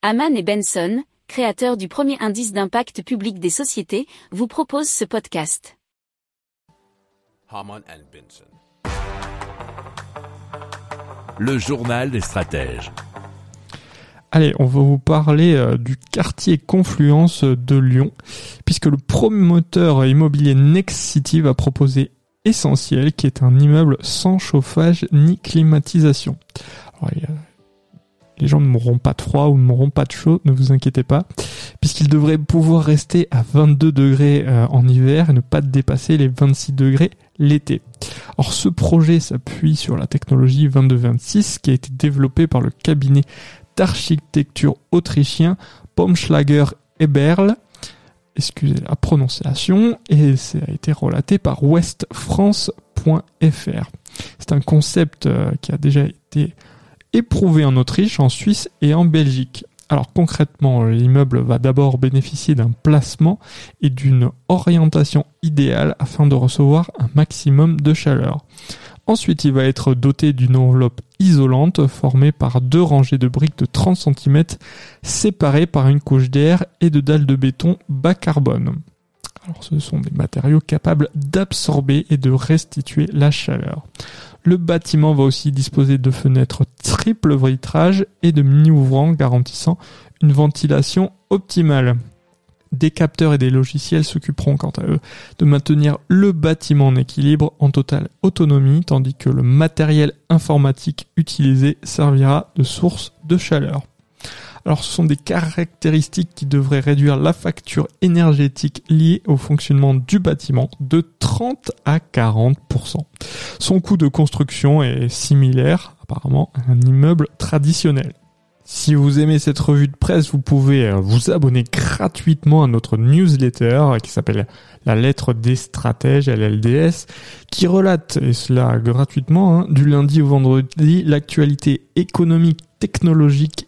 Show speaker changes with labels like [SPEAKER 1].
[SPEAKER 1] Haman et Benson, créateurs du premier indice d'impact public des sociétés, vous proposent ce podcast.
[SPEAKER 2] Haman and Benson. Le journal des stratèges.
[SPEAKER 3] Allez, on va vous parler euh, du quartier Confluence de Lyon, puisque le promoteur immobilier Next City va proposer Essentiel, qui est un immeuble sans chauffage ni climatisation. Alors, il y a les gens ne mourront pas de froid ou ne mourront pas de chaud, ne vous inquiétez pas, puisqu'ils devraient pouvoir rester à 22 degrés euh, en hiver et ne pas dépasser les 26 degrés l'été. Or, ce projet s'appuie sur la technologie 2226 qui a été développée par le cabinet d'architecture autrichien Baumschlager Eberl. Excusez la prononciation, et ça a été relaté par westfrance.fr. C'est un concept euh, qui a déjà été éprouvé en Autriche, en Suisse et en Belgique. Alors concrètement, l'immeuble va d'abord bénéficier d'un placement et d'une orientation idéale afin de recevoir un maximum de chaleur. Ensuite, il va être doté d'une enveloppe isolante formée par deux rangées de briques de 30 cm séparées par une couche d'air et de dalles de béton bas carbone. Alors, ce sont des matériaux capables d'absorber et de restituer la chaleur. Le bâtiment va aussi disposer de fenêtres triple vitrage et de mini-ouvrants garantissant une ventilation optimale. Des capteurs et des logiciels s'occuperont quant à eux de maintenir le bâtiment en équilibre en totale autonomie tandis que le matériel informatique utilisé servira de source de chaleur. Alors ce sont des caractéristiques qui devraient réduire la facture énergétique liée au fonctionnement du bâtiment de 30 à 40%. Son coût de construction est similaire apparemment à un immeuble traditionnel. Si vous aimez cette revue de presse, vous pouvez euh, vous abonner gratuitement à notre newsletter qui s'appelle La lettre des stratèges, LLDS, qui relate, et cela gratuitement, hein, du lundi au vendredi, l'actualité économique, technologique